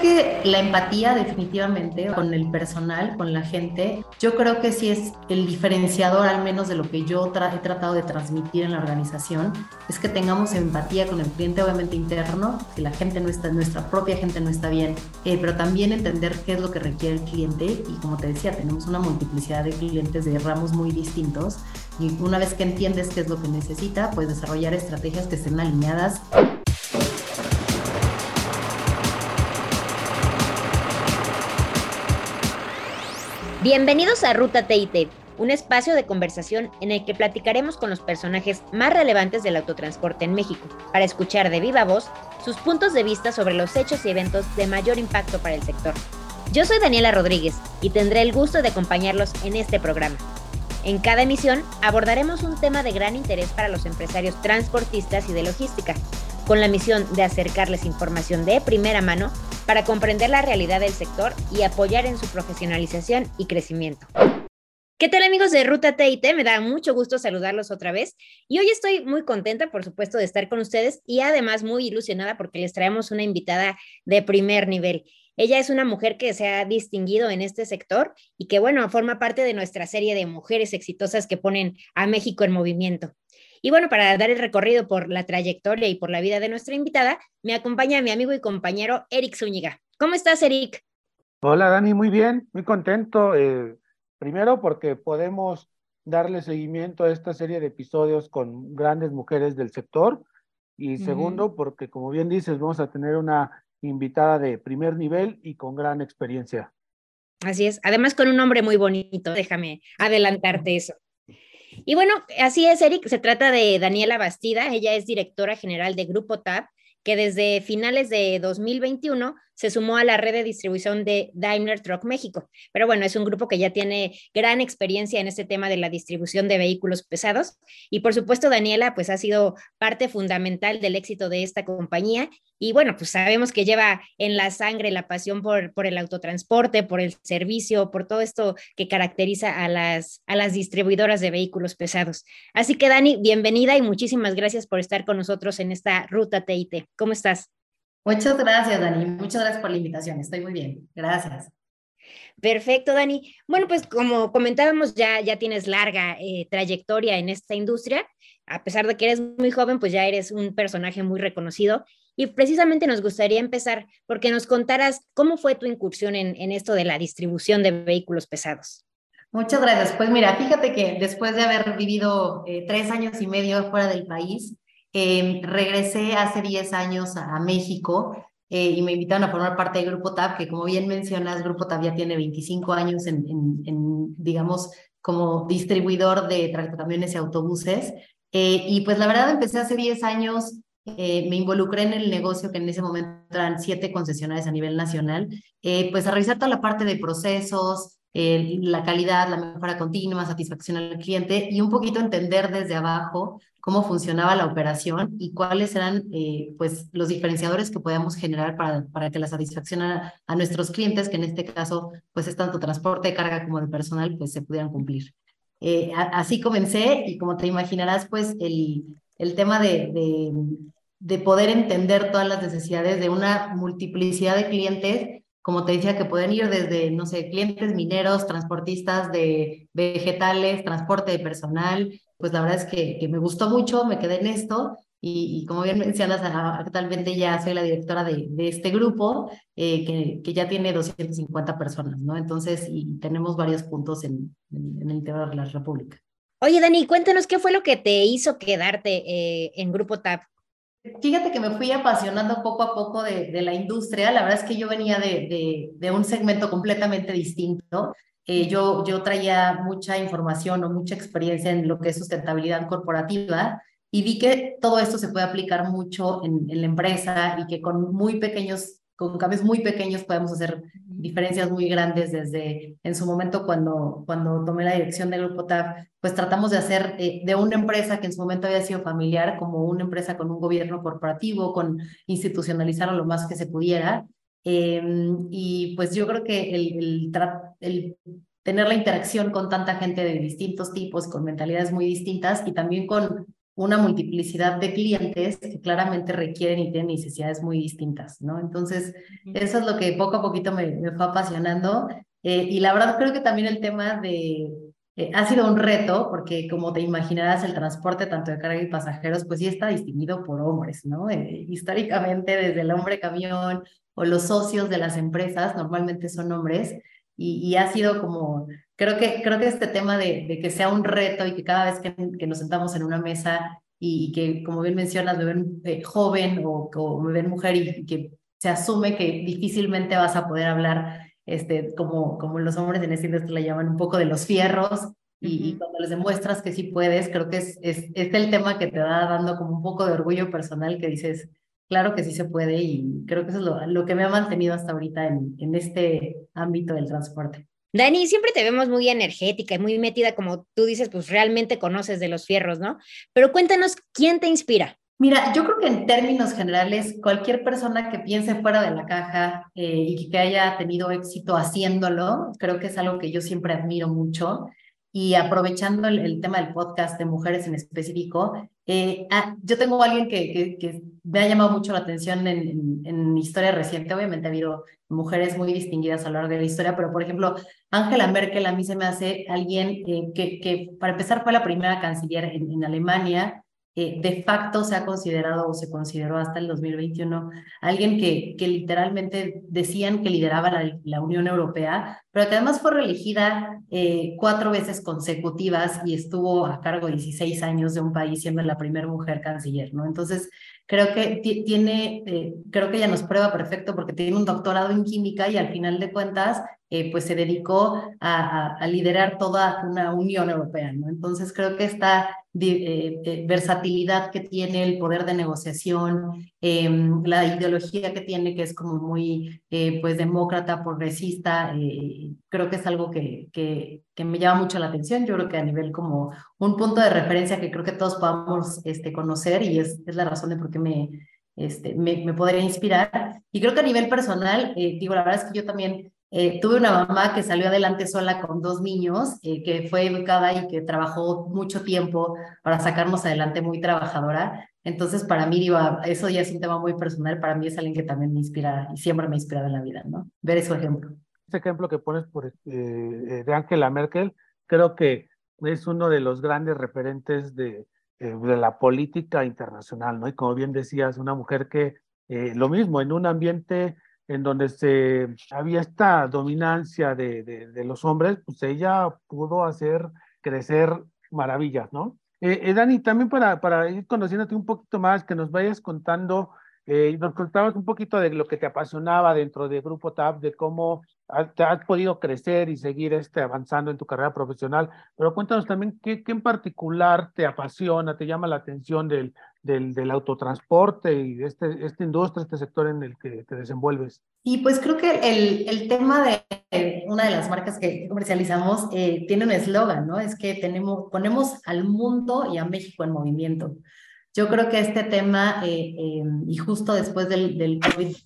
que la empatía definitivamente con el personal, con la gente, yo creo que sí es el diferenciador al menos de lo que yo he tratado de transmitir en la organización, es que tengamos empatía con el cliente obviamente interno, si la gente no está, nuestra propia gente no está bien, eh, pero también entender qué es lo que requiere el cliente y como te decía, tenemos una multiplicidad de clientes de ramos muy distintos y una vez que entiendes qué es lo que necesita, pues desarrollar estrategias que estén alineadas. Bienvenidos a Ruta TIT, un espacio de conversación en el que platicaremos con los personajes más relevantes del autotransporte en México, para escuchar de viva voz sus puntos de vista sobre los hechos y eventos de mayor impacto para el sector. Yo soy Daniela Rodríguez y tendré el gusto de acompañarlos en este programa. En cada emisión abordaremos un tema de gran interés para los empresarios transportistas y de logística, con la misión de acercarles información de primera mano para comprender la realidad del sector y apoyar en su profesionalización y crecimiento. ¿Qué tal amigos de Ruta TIT? Me da mucho gusto saludarlos otra vez y hoy estoy muy contenta, por supuesto, de estar con ustedes y además muy ilusionada porque les traemos una invitada de primer nivel. Ella es una mujer que se ha distinguido en este sector y que, bueno, forma parte de nuestra serie de mujeres exitosas que ponen a México en movimiento. Y bueno, para dar el recorrido por la trayectoria y por la vida de nuestra invitada, me acompaña mi amigo y compañero Eric Zúñiga. ¿Cómo estás, Eric? Hola, Dani, muy bien, muy contento. Eh, primero porque podemos darle seguimiento a esta serie de episodios con grandes mujeres del sector. Y segundo, porque como bien dices, vamos a tener una invitada de primer nivel y con gran experiencia. Así es, además con un nombre muy bonito, déjame adelantarte eso. Y bueno, así es, Eric, se trata de Daniela Bastida, ella es directora general de Grupo TAP, que desde finales de 2021 se sumó a la red de distribución de Daimler Truck México. Pero bueno, es un grupo que ya tiene gran experiencia en este tema de la distribución de vehículos pesados. Y por supuesto, Daniela, pues ha sido parte fundamental del éxito de esta compañía. Y bueno, pues sabemos que lleva en la sangre la pasión por, por el autotransporte, por el servicio, por todo esto que caracteriza a las, a las distribuidoras de vehículos pesados. Así que Dani, bienvenida y muchísimas gracias por estar con nosotros en esta ruta TIT. ¿Cómo estás? Muchas gracias, Dani. Muchas gracias por la invitación. Estoy muy bien. Gracias. Perfecto, Dani. Bueno, pues como comentábamos, ya, ya tienes larga eh, trayectoria en esta industria. A pesar de que eres muy joven, pues ya eres un personaje muy reconocido. Y precisamente nos gustaría empezar porque nos contaras cómo fue tu incursión en, en esto de la distribución de vehículos pesados. Muchas gracias. Pues mira, fíjate que después de haber vivido eh, tres años y medio fuera del país, Em, regresé hace 10 años a, México eh, y me invitaron a formar parte del Grupo TAP, que como bien mencionas, Grupo TAP ya tiene 25 años en, en, digamos, como distribuidor de tractocamiones y autobuses. Eh, y pues la verdad empecé hace 10 años, eh, me involucré en el negocio que en ese momento eran siete concesionarias a nivel nacional, pues a revisar toda la parte de procesos, la calidad, la mejora continua, satisfacción al cliente y un poquito entender desde abajo cómo funcionaba la operación y cuáles eran eh, pues, los diferenciadores que podíamos generar para, para que la satisfacción a, nuestros clientes, que en este caso pues es tanto transporte de carga como de personal, pues se pudieran cumplir. Eh, así comencé y como te imaginarás, pues el, el tema de, de poder entender todas las necesidades de una multiplicidad de clientes como te decía, que pueden ir desde, no sé, clientes mineros, transportistas de vegetales, transporte de personal. Pues la verdad es que, me gustó mucho, me quedé en esto y, como bien mencionas, actualmente ya soy la directora de, de este grupo eh, que, que, ya tiene 250 personas, ¿no? Entonces, y tenemos varios puntos en, en, el interior de la República. Oye, Dani, cuéntanos qué fue lo que te hizo quedarte eh, en Grupo TAP. Fíjate que me fui apasionando poco a poco de, de la industria. La verdad es que yo venía de, de, de un segmento completamente distinto. Eh, yo, yo traía mucha información o mucha experiencia en lo que es sustentabilidad corporativa y vi que todo esto se puede aplicar mucho en, en la empresa y que con muy pequeños con cambios muy pequeños podemos hacer diferencias muy grandes desde en su momento cuando, cuando tomé la dirección del Grupo TAF, pues tratamos de hacer eh, de una empresa que en su momento había sido familiar como una empresa con un gobierno corporativo, con institucionalizarlo lo más que se pudiera. Em, y pues yo creo que el, el, el tener la interacción con tanta gente de distintos tipos, con mentalidades muy distintas y también con una multiplicidad de clientes que claramente requieren y tienen necesidades muy distintas, ¿no? Entonces, eso es lo que poco a poquito me, me fue apasionando. Eh, y la verdad creo que también el tema de... Eh, ha sido un reto porque como te imaginarás el transporte tanto de carga y pasajeros pues sí está distinguido por hombres, ¿no? Eh, históricamente desde el hombre camión o los socios de las empresas normalmente son hombres y, ha sido como, creo que, creo que este tema de, de, que sea un reto y que cada vez que, que nos sentamos en una mesa y, que, como bien mencionas, me ven eh, joven o, o, me ven mujer y, que se asume que difícilmente vas a poder hablar, este, como, como los hombres en esta industria le llaman, un poco de los fierros. Y, cuando les demuestras que sí puedes, creo que es, es, es el tema que te va dando como un poco de orgullo personal que dices, claro que sí se puede y creo que eso es lo, lo que me ha mantenido hasta ahorita en, en, este ámbito del transporte. Dani, siempre te vemos muy energética y muy metida, como tú dices, pues realmente conoces de los fierros, ¿no? Pero cuéntanos, ¿quién te inspira? Mira, yo creo que en términos generales, cualquier persona que piense fuera de la caja eh, y que haya tenido éxito haciéndolo, creo que es algo que yo siempre admiro mucho. Y aprovechando el, tema del podcast de mujeres en específico, eh, ah, yo tengo alguien que, que, me ha llamado mucho la atención en, en, historia reciente. Obviamente ha habido mujeres muy distinguidas a lo largo de la historia, pero por ejemplo, Angela Merkel a mí se me hace alguien eh, que, que, para empezar, fue la primera canciller en Alemania de facto se ha considerado o se consideró hasta el 2021 alguien que, que literalmente decían que lideraba la, la Unión Europea, pero que además fue reelegida eh, cuatro veces consecutivas y estuvo a cargo 16 años de un país siendo la primera mujer canciller, ¿no? Entonces, creo que tiene, eh, creo que ella nos prueba perfecto porque tiene un doctorado en química y al final de cuentas, eh, pues se dedicó a, liderar toda una Unión Europea, ¿no? Entonces creo que esta eh, eh, versatilidad que tiene, el poder de negociación, eh, la ideología que tiene, que es como muy, pues, demócrata, progresista, creo que es algo que, que, me llama mucho la atención. Yo creo que a nivel como un punto de referencia que creo que todos podamos este, conocer y es, es la razón de por qué me, este, me podría inspirar. Y creo que a nivel personal, digo, la verdad es que yo también eh, tuve una mamá que salió adelante sola con dos niños, eh, que fue educada y que trabajó mucho tiempo para sacarnos adelante, muy trabajadora. Entonces, para mí, digo, eso ya es un tema muy personal. Para mí es alguien que también me inspira y siempre me ha inspirado en la vida, ¿no? Ver ese ejemplo. Ese ejemplo que pones por, eh, de Angela Merkel, creo que es uno de los grandes referentes de, de la política internacional, ¿no? Y como bien decías, una mujer que, lo mismo, en un ambiente en donde se, había esta dominancia de, de, los hombres, pues ella pudo hacer crecer maravillas, ¿no? Eh, eh, Dani, también para, para ir conociéndote un poquito más, que nos vayas contando, eh, nos contabas un poquito de lo que te apasionaba dentro de Grupo TAP, de cómo te has podido crecer y seguir este, avanzando en tu carrera profesional, pero cuéntanos también qué, qué en particular te apasiona, te llama la atención del, del, del, autotransporte y de este, esta industria, este sector en el que te desenvuelves? Y pues creo que el, el tema de una de las marcas que comercializamos eh, tiene un eslogan, ¿no? Es que tenemos, ponemos al mundo y a México en movimiento. Yo creo que este tema, eh, eh, y justo después del, COVID,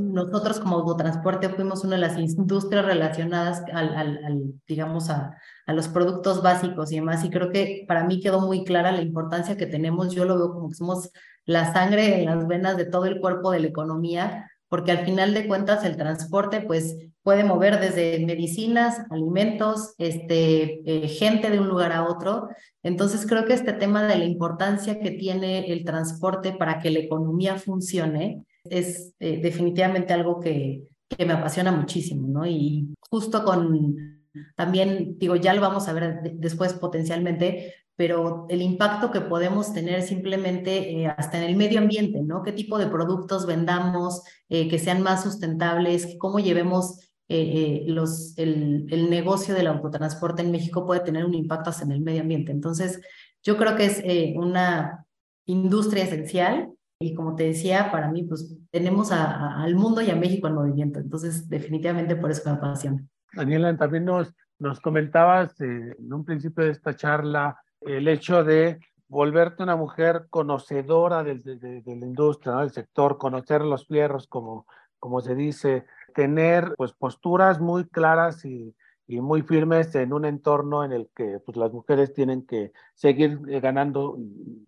nosotros como autotransporte fuimos una de las industrias relacionadas al digamos, a, a, los productos básicos y demás. Y creo que para mí quedó muy clara la importancia que tenemos. Yo lo veo como que somos la sangre en las venas de todo el cuerpo de la economía, porque al final de cuentas el transporte pues puede mover desde medicinas, alimentos, este, eh, gente de un lugar a otro. Entonces creo que este tema de la importancia que tiene el transporte para que la economía funcione es eh, definitivamente algo que, que me apasiona muchísimo, ¿no? Y justo con también, digo, ya lo vamos a ver después potencialmente, pero el impacto que podemos tener simplemente eh, hasta en el medio ambiente, ¿no? ¿Qué tipo de productos vendamos eh, que sean más sustentables? ¿Cómo llevemos eh, los, el, el, negocio del autotransporte en México puede tener un impacto hasta en el medio ambiente? Entonces, yo creo que es una industria esencial y como te decía, para mí, pues tenemos a, a, al mundo y a México en movimiento. Entonces, definitivamente por eso me apasiona. Daniela, también nos, nos comentabas eh, en un principio de esta charla el hecho de volverte una mujer conocedora de, de, de, de la industria, ¿no? del sector, conocer los fierros, como, como se dice, tener pues posturas muy claras y, y muy firmes en un entorno en el que pues, las mujeres tienen que seguir eh, ganando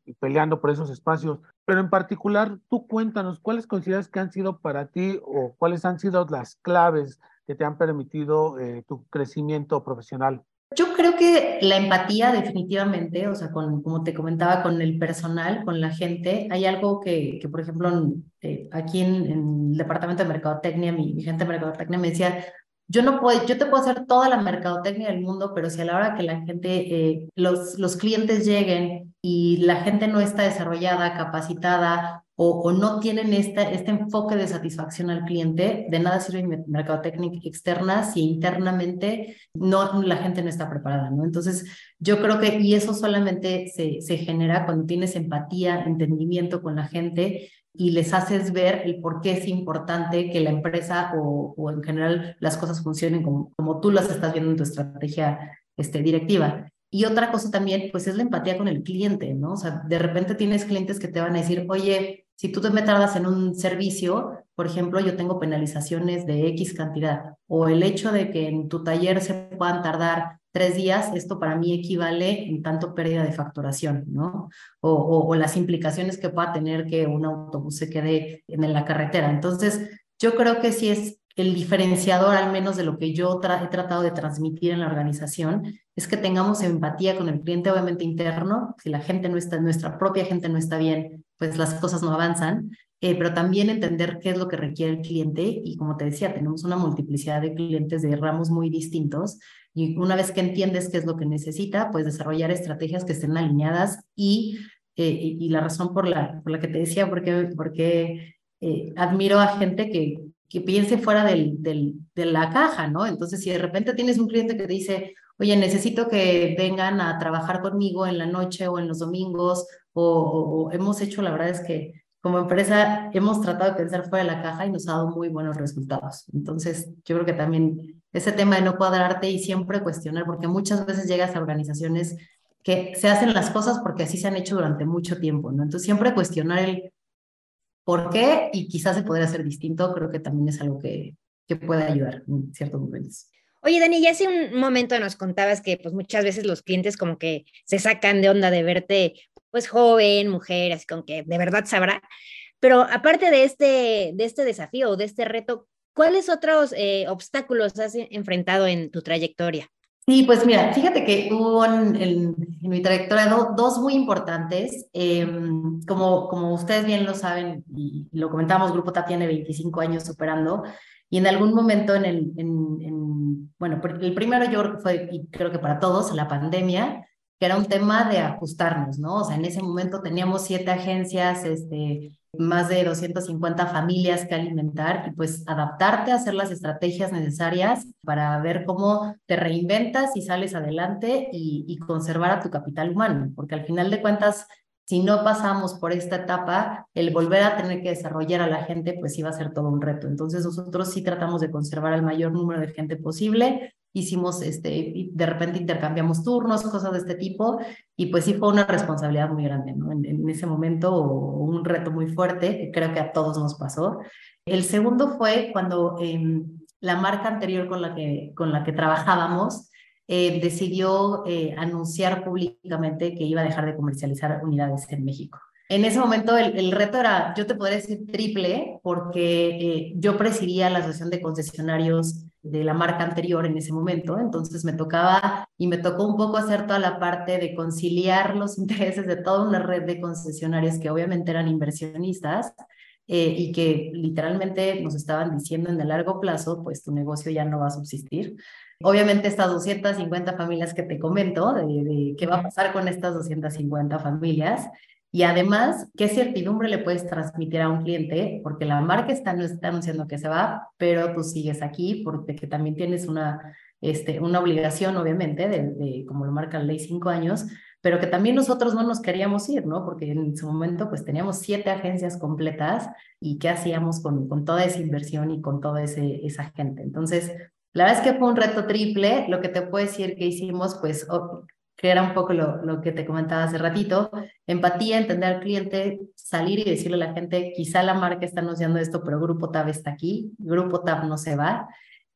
y peleando por esos espacios. Pero en particular, tú cuéntanos, ¿cuáles consideras que han sido para ti o cuáles han sido las claves que te han permitido eh, tu crecimiento profesional? Yo creo que la empatía definitivamente, o sea, con, como te comentaba, con el personal, con la gente, hay algo que, que por ejemplo, eh, aquí en, el departamento de mercadotecnia, mi, mi gente de mercadotecnia me decía, yo no puedo, yo te puedo hacer toda la mercadotecnia del mundo, pero si a la hora que la gente, eh, los, los clientes lleguen y la gente no está desarrollada, capacitada o, o no tienen esta, este enfoque de satisfacción al cliente, de nada sirve mercadotecnia externa si internamente no, la gente no está preparada, ¿no? Entonces, yo creo que, y eso solamente se, se genera cuando tienes empatía, entendimiento con la gente y les haces ver el por qué es importante que la empresa o, o en general las cosas funcionen como, como tú las estás viendo en tu estrategia este, directiva. Y otra cosa también, pues es la empatía con el cliente, ¿no? O sea, de repente tienes clientes que te van a decir, oye, si tú te me tardas en un servicio, por ejemplo, yo tengo penalizaciones de X cantidad, o el hecho de que en tu taller se puedan tardar tres días, esto para mí equivale en tanto pérdida de facturación, ¿no? O, las implicaciones que pueda tener que un autobús se quede en la carretera. Entonces, yo creo que sí es el diferenciador, al menos de lo que yo he tratado de transmitir en la organización, es que tengamos empatía con el cliente, obviamente interno. Si la gente no está, nuestra propia gente no está bien, pues las cosas no avanzan. Eh, pero también entender qué es lo que requiere el cliente y como te decía, tenemos una multiplicidad de clientes de ramos muy distintos y una vez que entiendes qué es lo que necesita, pues desarrollar estrategias que estén alineadas y, eh, y, la razón por la, por la que te decía, porque, porque eh, admiro a gente que, que piense fuera del, del, de la caja, ¿no? Entonces, si de repente tienes un cliente que te dice, oye, necesito que vengan a trabajar conmigo en la noche o en los domingos, o, hemos hecho, la verdad es que como empresa hemos tratado de pensar fuera de la caja y nos ha dado muy buenos resultados. Entonces, yo creo que también ese tema de no cuadrarte y siempre cuestionar, porque muchas veces llegas a organizaciones que se hacen las cosas porque así se han hecho durante mucho tiempo, ¿no? Entonces, siempre cuestionar el por qué y quizás se podría hacer distinto, creo que también es algo que, que puede ayudar en ciertos momentos. Oye, Dani, ya hace un momento nos contabas que pues muchas veces los clientes como que se sacan de onda de verte pues joven, mujer, así con que de verdad sabrá. Pero aparte de este, de este desafío, de este reto, ¿cuáles otros eh, obstáculos has enfrentado en tu trayectoria? Sí, pues mira, fíjate que hubo en, en, en mi trayectoria do, dos muy importantes. Eh, como, como ustedes bien lo saben, y lo comentamos, Grupo tiene 25 años superando, y en algún momento en el, en, en, bueno, el primero yo fue, y creo que para todos, la pandemia, que era un tema de ajustarnos, ¿no? O sea, en ese momento teníamos siete agencias, este, más de 250 familias que alimentar y pues adaptarte a hacer las estrategias necesarias para ver cómo te reinventas y sales adelante y, y conservar a tu capital humano, porque al final de cuentas, si no pasamos por esta etapa, el volver a tener que desarrollar a la gente, pues iba a ser todo un reto. Entonces nosotros sí tratamos de conservar el mayor número de gente posible, hicimos, este, de repente intercambiamos turnos, cosas de este tipo, y pues sí fue una responsabilidad muy grande, ¿no? En, ese momento, un reto muy fuerte, creo que a todos nos pasó. El segundo fue cuando eh, la marca anterior con la que, con la que trabajábamos eh, decidió eh, anunciar públicamente que iba a dejar de comercializar unidades en México. En ese momento el, reto era, yo te podría decir triple, porque eh, yo presidía la asociación de concesionarios de la marca anterior en ese momento, entonces me tocaba y me tocó un poco hacer toda la parte de conciliar los intereses de toda una red de concesionarios que obviamente eran inversionistas y que literalmente nos estaban diciendo en el largo plazo, pues tu negocio ya no va a subsistir. Obviamente estas 250 familias que te comento, de, de qué va a pasar con estas 250 familias, y además, ¿qué certidumbre le puedes transmitir a un cliente? Porque la marca está, no está anunciando que se va, pero tú sigues aquí porque que también tienes una, este, una obligación, obviamente, de, de, como lo marca la ley, cinco años, pero que también nosotros no nos queríamos ir, ¿no? Porque en su momento pues teníamos siete agencias completas y qué hacíamos con, con toda esa inversión y con toda ese, esa gente. Entonces, la verdad es que fue un reto triple. Lo que te puedo decir que hicimos, pues que era un poco lo, lo, que te comentaba hace ratito, empatía, entender al cliente, salir y decirle a la gente, quizá la marca está anunciando esto, pero Grupo TAB está aquí, Grupo TAB no se va.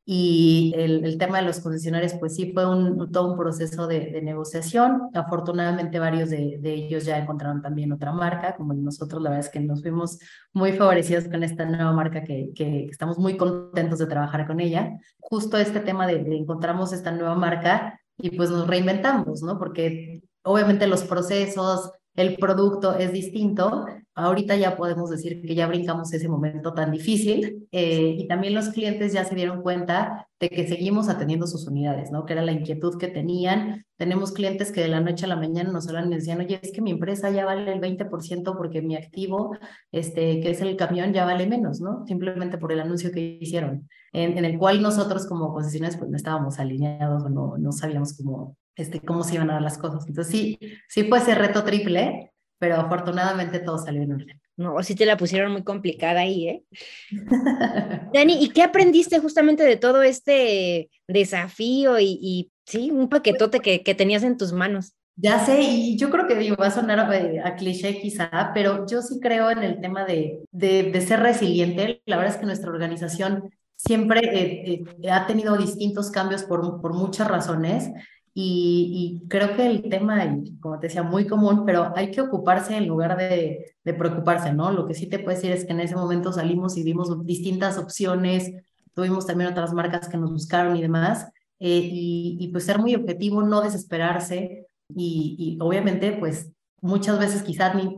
Y el, el, tema de los concesionarios, pues sí fue un, todo un proceso de, de negociación. Afortunadamente varios de, de, ellos ya encontraron también otra marca, como nosotros la verdad es que nos fuimos muy favorecidos con esta nueva marca que, que estamos muy contentos de trabajar con ella. Justo este tema de, de encontramos esta nueva marca y pues nos reinventamos, ¿no? Porque obviamente los procesos, el producto es distinto. Ahorita ya podemos decir que ya brincamos ese momento tan difícil eh, y también los clientes ya se dieron cuenta de que seguimos atendiendo sus unidades, ¿no? Que era la inquietud que tenían. Tenemos clientes que de la noche a la mañana nos hablan y decían, oye, es que mi empresa ya vale el 20% porque mi activo, este, que es el camión, ya vale menos, ¿no? Simplemente por el anuncio que hicieron, en, el cual nosotros como concesionarios pues no estábamos alineados o no, no sabíamos cómo, este, cómo se iban a dar las cosas. Entonces sí, sí fue ese reto triple, pero afortunadamente todo salió en orden. No, sí te la pusieron muy complicada ahí, ¿eh? Dani, ¿y qué aprendiste justamente de todo este desafío y, y sí, un paquetote que, que, tenías en tus manos? Ya sé, y yo creo que digo, va a sonar a, a cliché quizá, pero yo sí creo en el tema de, de, de ser resiliente. La verdad es que nuestra organización siempre eh, eh, ha tenido distintos cambios por, por muchas razones. Y, y, creo que el tema, como te decía, muy común, pero hay que ocuparse en lugar de, de, preocuparse, ¿no? Lo que sí te puedo decir es que en ese momento salimos y vimos distintas opciones, tuvimos también otras marcas que nos buscaron y demás, eh, y, y, pues ser muy objetivo, no desesperarse y, y obviamente pues muchas veces quizás ni,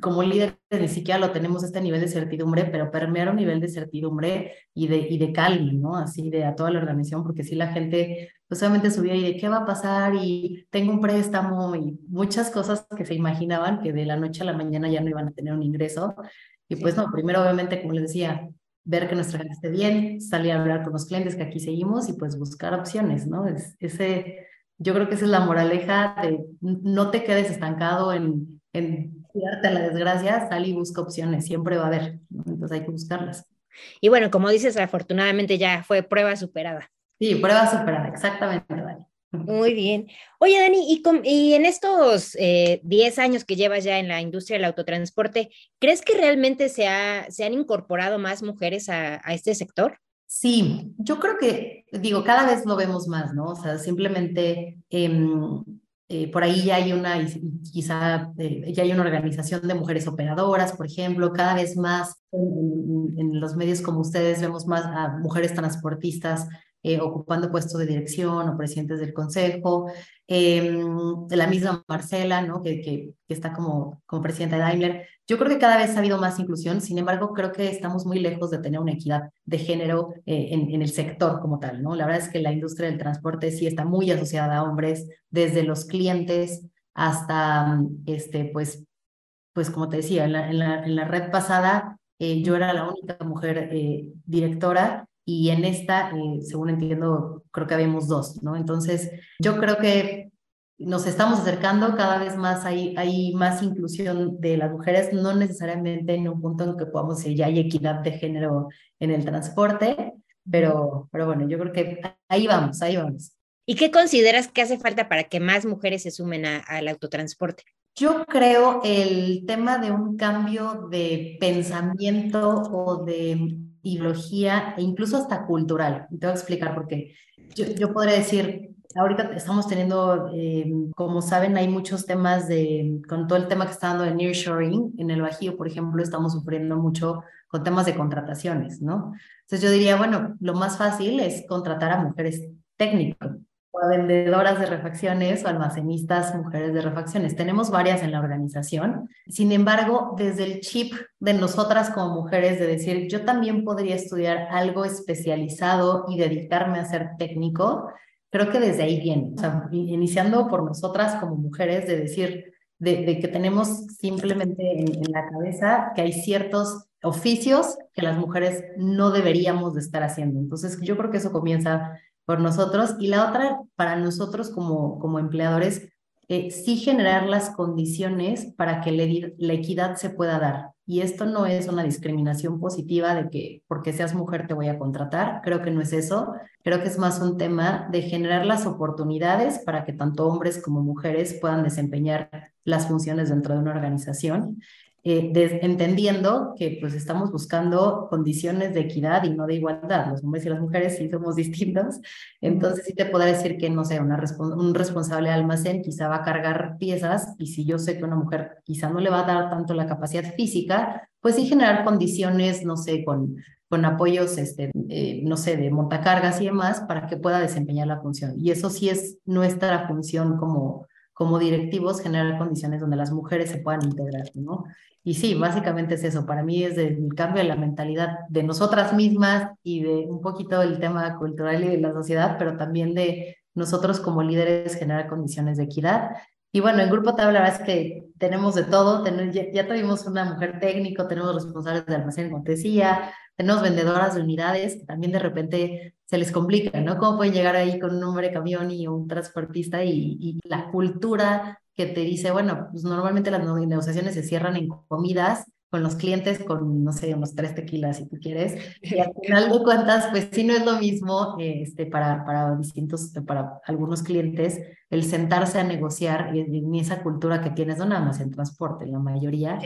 como líderes ni siquiera lo tenemos este nivel de certidumbre, pero permear un nivel de certidumbre y de, y de calma, ¿no? Así de a toda la organización, porque si la gente pues obviamente subía y de qué va a pasar y tengo un préstamo y muchas cosas que se imaginaban que de la noche a la mañana ya no iban a tener un ingreso. Y pues no, primero obviamente, como les decía, ver que nuestra gente esté bien, salir a hablar con los clientes que aquí seguimos y pues buscar opciones, ¿no? Es, ese yo creo que esa es la moraleja de no te quedes estancado en, en cuidarte a la desgracia, sal y busca opciones, siempre va a haber, ¿no? entonces hay que buscarlas. Y bueno, como dices, afortunadamente ya fue prueba superada. Sí, prueba superada, exactamente, Dani. Muy bien. Oye, Dani, y, con, y en estos 10 eh, años que llevas ya en la industria del autotransporte, ¿crees que realmente se, ha, se han incorporado más mujeres a, a este sector? Sí, yo creo que, digo, cada vez lo vemos más, ¿no? O sea, simplemente eh, eh, por ahí ya hay una, quizá eh, ya hay una organización de mujeres operadoras, por ejemplo, cada vez más en, en, los medios como ustedes vemos más a mujeres transportistas eh, ocupando puestos de dirección o presidentes del consejo, eh, la misma Marcela, ¿no? que, que, que, está como, como presidenta de Daimler. Yo creo que cada vez ha habido más inclusión, sin embargo, creo que estamos muy lejos de tener una equidad de género eh, en, en, el sector como tal. ¿no? La verdad es que la industria del transporte sí está muy asociada a hombres, desde los clientes hasta, este, pues, pues como te decía, en la, en la, en la red pasada eh, yo era la única mujer eh, directora y en esta, eh, según entiendo, creo que habíamos dos, ¿no? Entonces, yo creo que nos estamos acercando, cada vez más hay, hay más inclusión de las mujeres, no necesariamente en un punto en que podamos decir ya hay equidad de género en el transporte, pero, pero bueno, yo creo que ahí vamos, ahí vamos. ¿Y qué consideras que hace falta para que más mujeres se sumen al autotransporte? Yo creo el tema de un cambio de pensamiento o de ideología e incluso hasta cultural. Te voy a explicar por qué. Yo, yo podría decir, ahorita estamos teniendo, eh, como saben, hay muchos temas de, con todo el tema que está dando de nearshoring, en el Bajío, por ejemplo, estamos sufriendo mucho con temas de contrataciones, ¿no? Entonces yo diría, bueno, lo más fácil es contratar a mujeres técnicas a vendedoras de refacciones o almacenistas mujeres de refacciones. Tenemos varias en la organización. Sin embargo, desde el chip de nosotras como mujeres de decir, yo también podría estudiar algo especializado y dedicarme a ser técnico, creo que desde ahí viene. Iniciando por nosotras como mujeres de decir, de, de que tenemos simplemente en, en la cabeza que hay ciertos oficios que las mujeres no deberíamos de estar haciendo. Entonces, yo creo que eso comienza por nosotros. Y la otra, para nosotros como, como empleadores, eh, sí generar las condiciones para que la equidad se pueda dar. Y esto no es una discriminación positiva de que porque seas mujer te voy a contratar. Creo que no es eso. Creo que es más un tema de generar las oportunidades para que tanto hombres como mujeres puedan desempeñar las funciones dentro de una organización. Eh, entendiendo que pues estamos buscando condiciones de equidad y no de igualdad. Los hombres y las mujeres sí somos distintos, entonces sí te podrá decir que, no sé, una un responsable de almacén quizá va a cargar piezas y si yo sé que una mujer quizá no le va a dar tanto la capacidad física, pues sí generar condiciones, no sé, con, con apoyos, este, eh, no sé, de montacargas y demás para que pueda desempeñar la función. Y eso sí es nuestra función como como directivos generar condiciones donde las mujeres se puedan integrar, ¿no? Y sí, básicamente es eso. Para mí es el cambio de la mentalidad de nosotras mismas y de un poquito del tema cultural y de la sociedad, pero también de nosotros como líderes generar condiciones de equidad. Y bueno, en Grupo Tabla, la verdad es que tenemos de todo. ya, tuvimos una mujer técnico, tenemos responsables de almacén, como te tenemos vendedoras de unidades también de repente se les complica, ¿no? ¿Cómo pueden llegar ahí con un hombre camión y un transportista y, y la cultura que te dice, bueno, pues normalmente las negociaciones se cierran en comidas con los clientes con, no sé, unos tres tequilas si tú quieres. Y al final de cuentas, pues sí no es lo mismo este, para, para distintos, para algunos clientes, el sentarse a negociar en esa cultura que tienes, no nada más en transporte, la mayoría,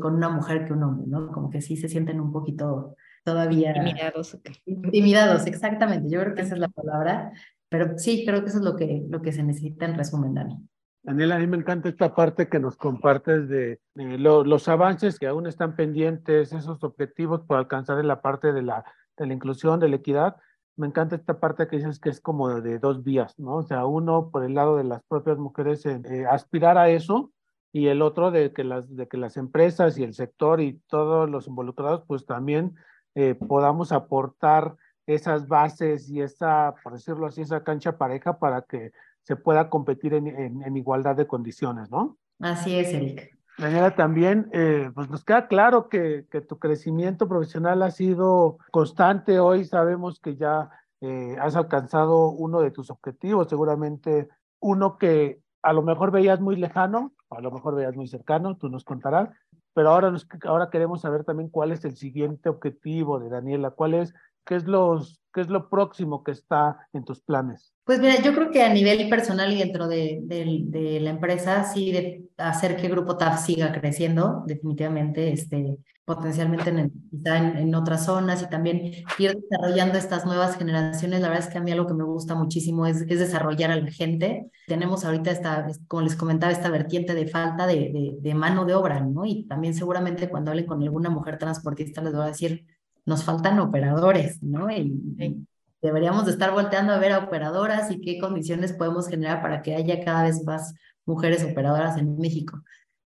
con una mujer que un hombre, ¿no? Como que sí se sienten un poquito todavía... Intimidados. Intimidados, exactamente. Yo creo que esa es la palabra. Pero sí, creo que eso es lo que, lo que se necesita en resumen, Dani. Daniela, a mí me encanta esta parte que nos compartes de, los avances que aún están pendientes, esos objetivos por alcanzar en la parte de la, de la inclusión, de la equidad. Me encanta esta parte que dices que es como de, dos vías, ¿no? O sea, uno por el lado de las propias mujeres eh, aspirar a eso y el otro de que, las, de que las empresas y el sector y todos los involucrados pues también eh, podamos aportar esas bases y esa, por decirlo así, esa cancha pareja para que se pueda competir en, en, igualdad de condiciones, ¿no? Así es, Eric. Daniela, también eh, pues nos queda claro que, que, tu crecimiento profesional ha sido constante. Hoy sabemos que ya eh, has alcanzado uno de tus objetivos, seguramente uno que a lo mejor veías muy lejano, a lo mejor veías muy cercano, tú nos contarás, pero ahora, nos, ahora queremos saber también cuál es el siguiente objetivo de Daniela, cuál es, qué es, los, qué es lo próximo que está en tus planes. Pues mira, yo creo que a nivel personal y dentro de, de, la empresa, sí, de hacer que Grupo TAF siga creciendo, definitivamente, este, potencialmente en, en, en, otras zonas y también ir desarrollando estas nuevas generaciones. La verdad es que a mí algo que me gusta muchísimo es, es desarrollar a la gente. Tenemos ahorita esta, como les comentaba, esta vertiente de falta de, de, mano de obra, ¿no? Y también seguramente cuando hablen con alguna mujer transportista les voy a decir, nos faltan operadores, ¿no? Y, deberíamos de estar volteando a ver a operadoras y qué condiciones podemos generar para que haya cada vez más mujeres operadoras en México.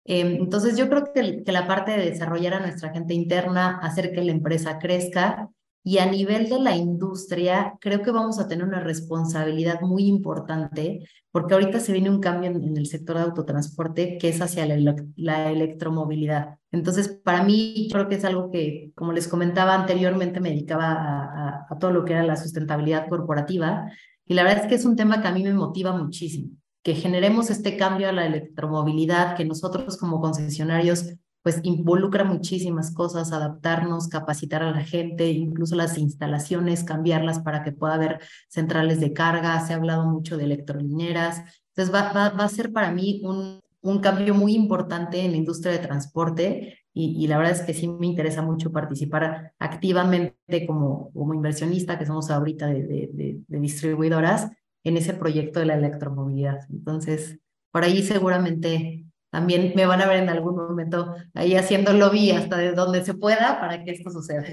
Em, entonces yo creo que, que la parte de desarrollar a nuestra gente interna, hacer que la empresa crezca y a nivel de la industria, creo que vamos a tener una responsabilidad muy importante, porque ahorita se viene un cambio en, el sector de autotransporte que es hacia la, la, electromovilidad. Entonces, para mí, creo que es algo que, como les comentaba anteriormente, me dedicaba a, a todo lo que era la sustentabilidad corporativa, y la verdad es que es un tema que a mí me motiva muchísimo que generemos este cambio a la electromovilidad, que nosotros como concesionarios pues involucra muchísimas cosas, adaptarnos, capacitar a la gente, incluso las instalaciones, cambiarlas para que pueda haber centrales de carga, se ha hablado mucho de electrolineras, entonces va, va, va a ser para mí un, un cambio muy importante en la industria de transporte y, la verdad es que sí me interesa mucho participar activamente como, como inversionista, que somos ahorita de, de, de distribuidoras, en ese proyecto de la electromovilidad. Entonces, por ahí seguramente también me van a ver en algún momento ahí haciendo lobby hasta de donde se pueda para que esto suceda,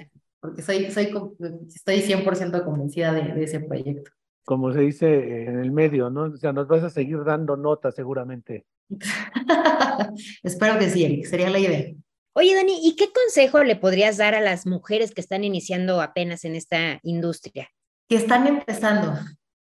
porque soy, soy, estoy 100% convencida de, de, ese proyecto. Como se dice en el medio, ¿no? O sea, nos vas a seguir dando notas seguramente. Espero que sí, Eric, sería la idea. Oye, Dani, ¿y qué consejo le podrías dar a las mujeres que están iniciando apenas en esta industria? Que están empezando,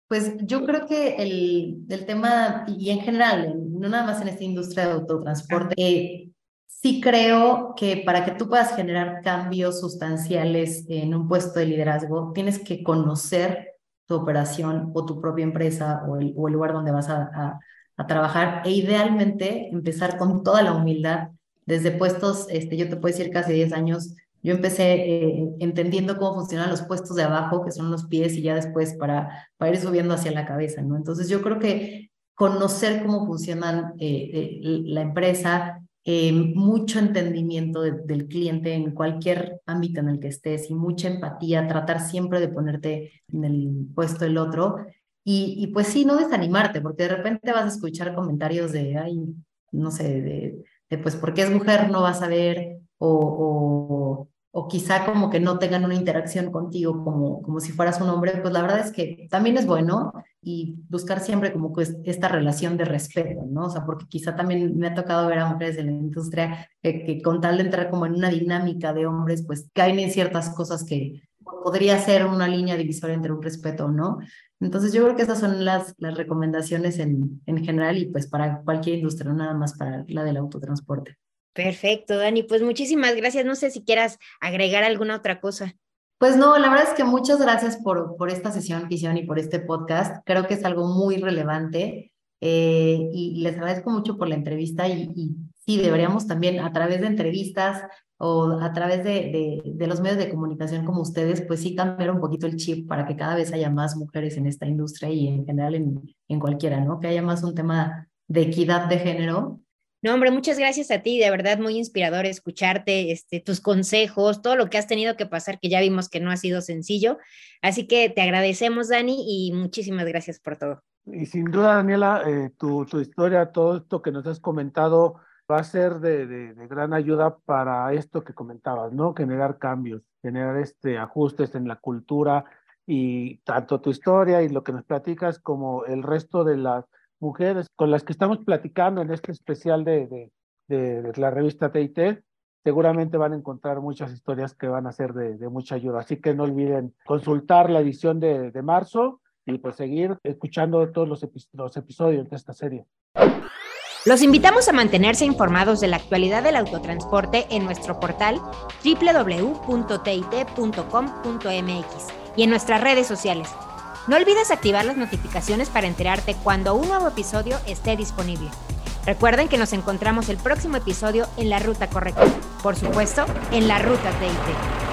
pues yo creo que el, el, tema, y en general, no nada más en esta industria de autotransporte, eh, sí creo que para que tú puedas generar cambios sustanciales en un puesto de liderazgo, tienes que conocer tu operación o tu propia empresa o el, o el lugar donde vas a, a, a, trabajar e idealmente empezar con toda la humildad desde puestos, este, yo te puedo decir casi 10 años yo empecé eh, entendiendo cómo funcionan los puestos de abajo, que son los pies, y ya después para, para ir subiendo hacia la cabeza, ¿no? Entonces yo creo que conocer cómo funcionan eh, eh, la empresa, eh, mucho entendimiento del cliente en cualquier ámbito en el que estés y mucha empatía, tratar siempre de ponerte en el puesto del otro. Y, y pues sí, no desanimarte, porque de repente vas a escuchar comentarios de, ay, no sé, de, de pues porque es mujer no vas a ver, o, o o quizá como que no tengan una interacción contigo como, como si fueras un hombre, pues la verdad es que también es bueno y buscar siempre como esta relación de respeto, ¿no? O sea, porque quizá también me ha tocado ver a mujeres de la industria que, con tal de entrar como en una dinámica de hombres, pues caen en ciertas cosas que podría ser una línea divisoria entre un respeto o no. Entonces yo creo que esas son las, las recomendaciones en, en general y pues para cualquier industria, no nada más para la del autotransporte. Perfecto, Dani. Pues muchísimas gracias. No sé si quieras agregar alguna otra cosa. Pues no, la verdad es que muchas gracias por, por esta sesión hicieron y por este podcast. Creo que es algo muy relevante eh, y les agradezco mucho por la entrevista y, sí, deberíamos también a través de entrevistas o a través de, de, los medios de comunicación como ustedes, pues sí cambiar un poquito el chip para que cada vez haya más mujeres en esta industria y en general en, en cualquiera, ¿no? Que haya más un tema de equidad de género no, hombre, muchas gracias a ti, de verdad muy inspirador escucharte, este, tus consejos, todo lo que has tenido que pasar, que ya vimos que no ha sido sencillo. Así que te agradecemos, Dani, y muchísimas gracias por todo. Y sin duda, Daniela, eh, tu, historia, todo esto que nos has comentado, va a ser de, gran ayuda para esto que comentabas, ¿no? Generar cambios, generar este, ajustes en la cultura y tanto tu historia y lo que nos platicas como el resto de las mujeres con las que estamos platicando en este especial de, de, de, la revista TIT, seguramente van a encontrar muchas historias que van a ser de, de mucha ayuda. Así que no olviden consultar la edición de, de marzo y pues seguir escuchando todos los, epi los episodios de esta serie. Los invitamos a mantenerse informados de la actualidad del autotransporte en nuestro portal www.tit.com.mx y en nuestras redes sociales. No olvides activar las notificaciones para enterarte cuando un nuevo episodio esté disponible. Recuerden que nos encontramos el próximo episodio en la ruta correcta, por supuesto, en la ruta TIT.